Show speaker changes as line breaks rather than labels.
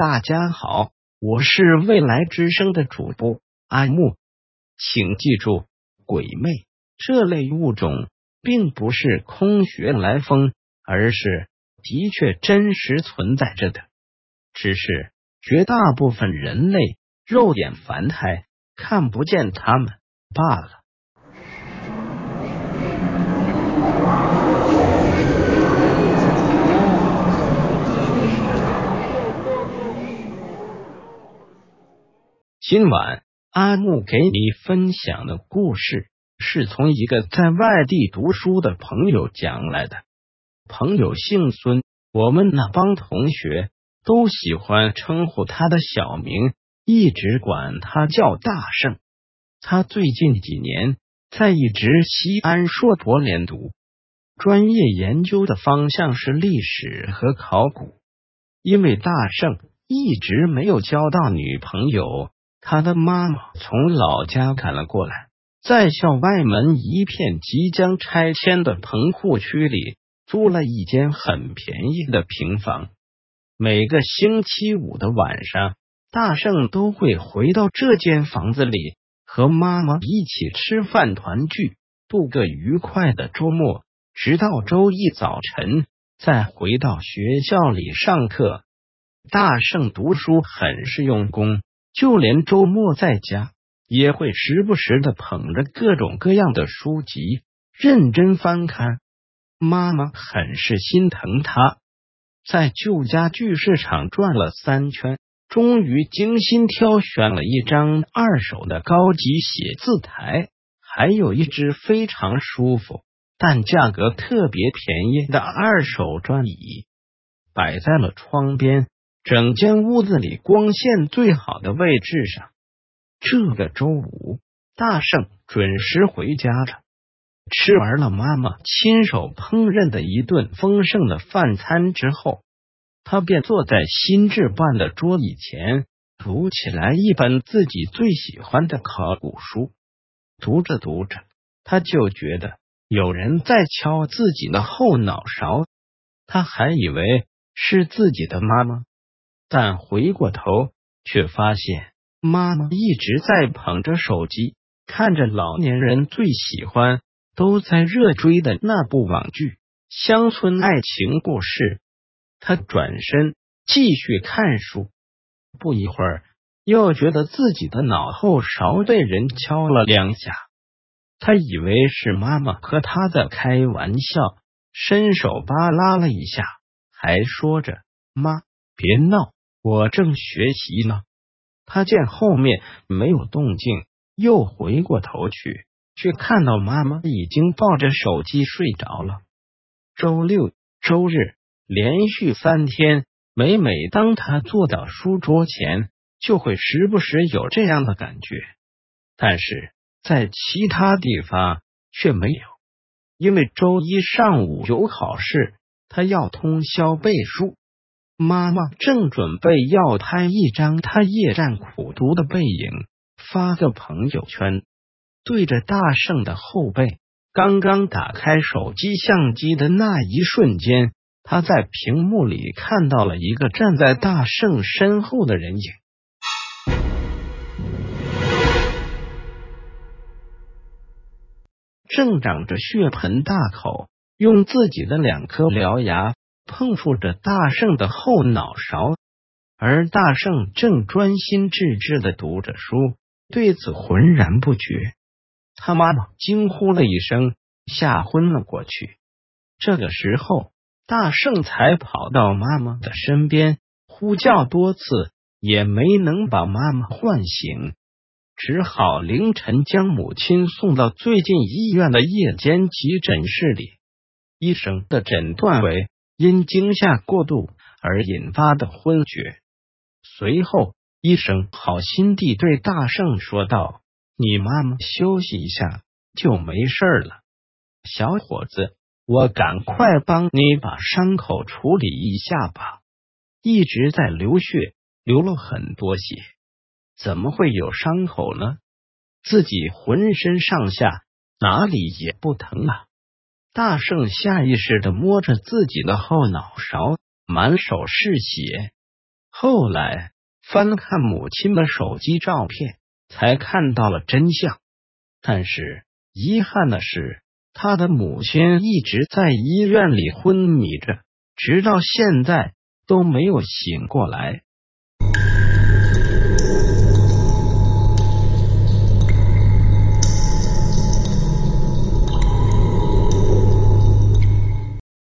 大家好，我是未来之声的主播阿木，请记住，鬼魅这类物种并不是空穴来风，而是的确真实存在着的，只是绝大部分人类肉眼凡胎看不见他们罢了。今晚阿木给你分享的故事是从一个在外地读书的朋友讲来的。朋友姓孙，我们那帮同学都喜欢称呼他的小名，一直管他叫大圣。他最近几年在一直西安硕博连读，专业研究的方向是历史和考古。因为大圣一直没有交到女朋友。他的妈妈从老家赶了过来，在校外门一片即将拆迁的棚户区里租了一间很便宜的平房。每个星期五的晚上，大圣都会回到这间房子里，和妈妈一起吃饭团聚，度个愉快的周末，直到周一早晨再回到学校里上课。大圣读书很是用功。就连周末在家，也会时不时的捧着各种各样的书籍认真翻看。妈妈很是心疼他，在旧家具市场转了三圈，终于精心挑选了一张二手的高级写字台，还有一只非常舒服但价格特别便宜的二手转椅，摆在了窗边。整间屋子里光线最好的位置上。这个周五，大圣准时回家了。吃完了妈妈亲手烹饪的一顿丰盛的饭餐之后，他便坐在新置办的桌椅前，读起来一本自己最喜欢的考古书。读着读着，他就觉得有人在敲自己的后脑勺。他还以为是自己的妈妈。但回过头，却发现妈妈一直在捧着手机，看着老年人最喜欢、都在热追的那部网剧《乡村爱情故事》。他转身继续看书，不一会儿，又觉得自己的脑后勺被人敲了两下。他以为是妈妈和他在开玩笑，伸手扒拉了一下，还说着：“妈，别闹。”我正学习呢，他见后面没有动静，又回过头去，却看到妈妈已经抱着手机睡着了。周六、周日连续三天，每每当他坐到书桌前，就会时不时有这样的感觉，但是在其他地方却没有，因为周一上午有考试，他要通宵背书。妈妈正准备要拍一张他夜战苦读的背影发个朋友圈，对着大圣的后背。刚刚打开手机相机的那一瞬间，他在屏幕里看到了一个站在大圣身后的人影，正长着血盆大口，用自己的两颗獠牙。碰触着大圣的后脑勺，而大圣正专心致志的读着书，对此浑然不觉。他妈妈惊呼了一声，吓昏了过去。这个时候，大圣才跑到妈妈的身边，呼叫多次也没能把妈妈唤醒，只好凌晨将母亲送到最近医院的夜间急诊室里。医生的诊断为。因惊吓过度而引发的昏厥。随后，医生好心地对大圣说道：“你妈妈休息一下就没事了，小伙子，我赶快帮你把伤口处理一下吧。一直在流血，流了很多血，怎么会有伤口呢？自己浑身上下哪里也不疼啊。”大圣下意识的摸着自己的后脑勺，满手是血。后来翻看母亲的手机照片，才看到了真相。但是遗憾的是，他的母亲一直在医院里昏迷着，直到现在都没有醒过来。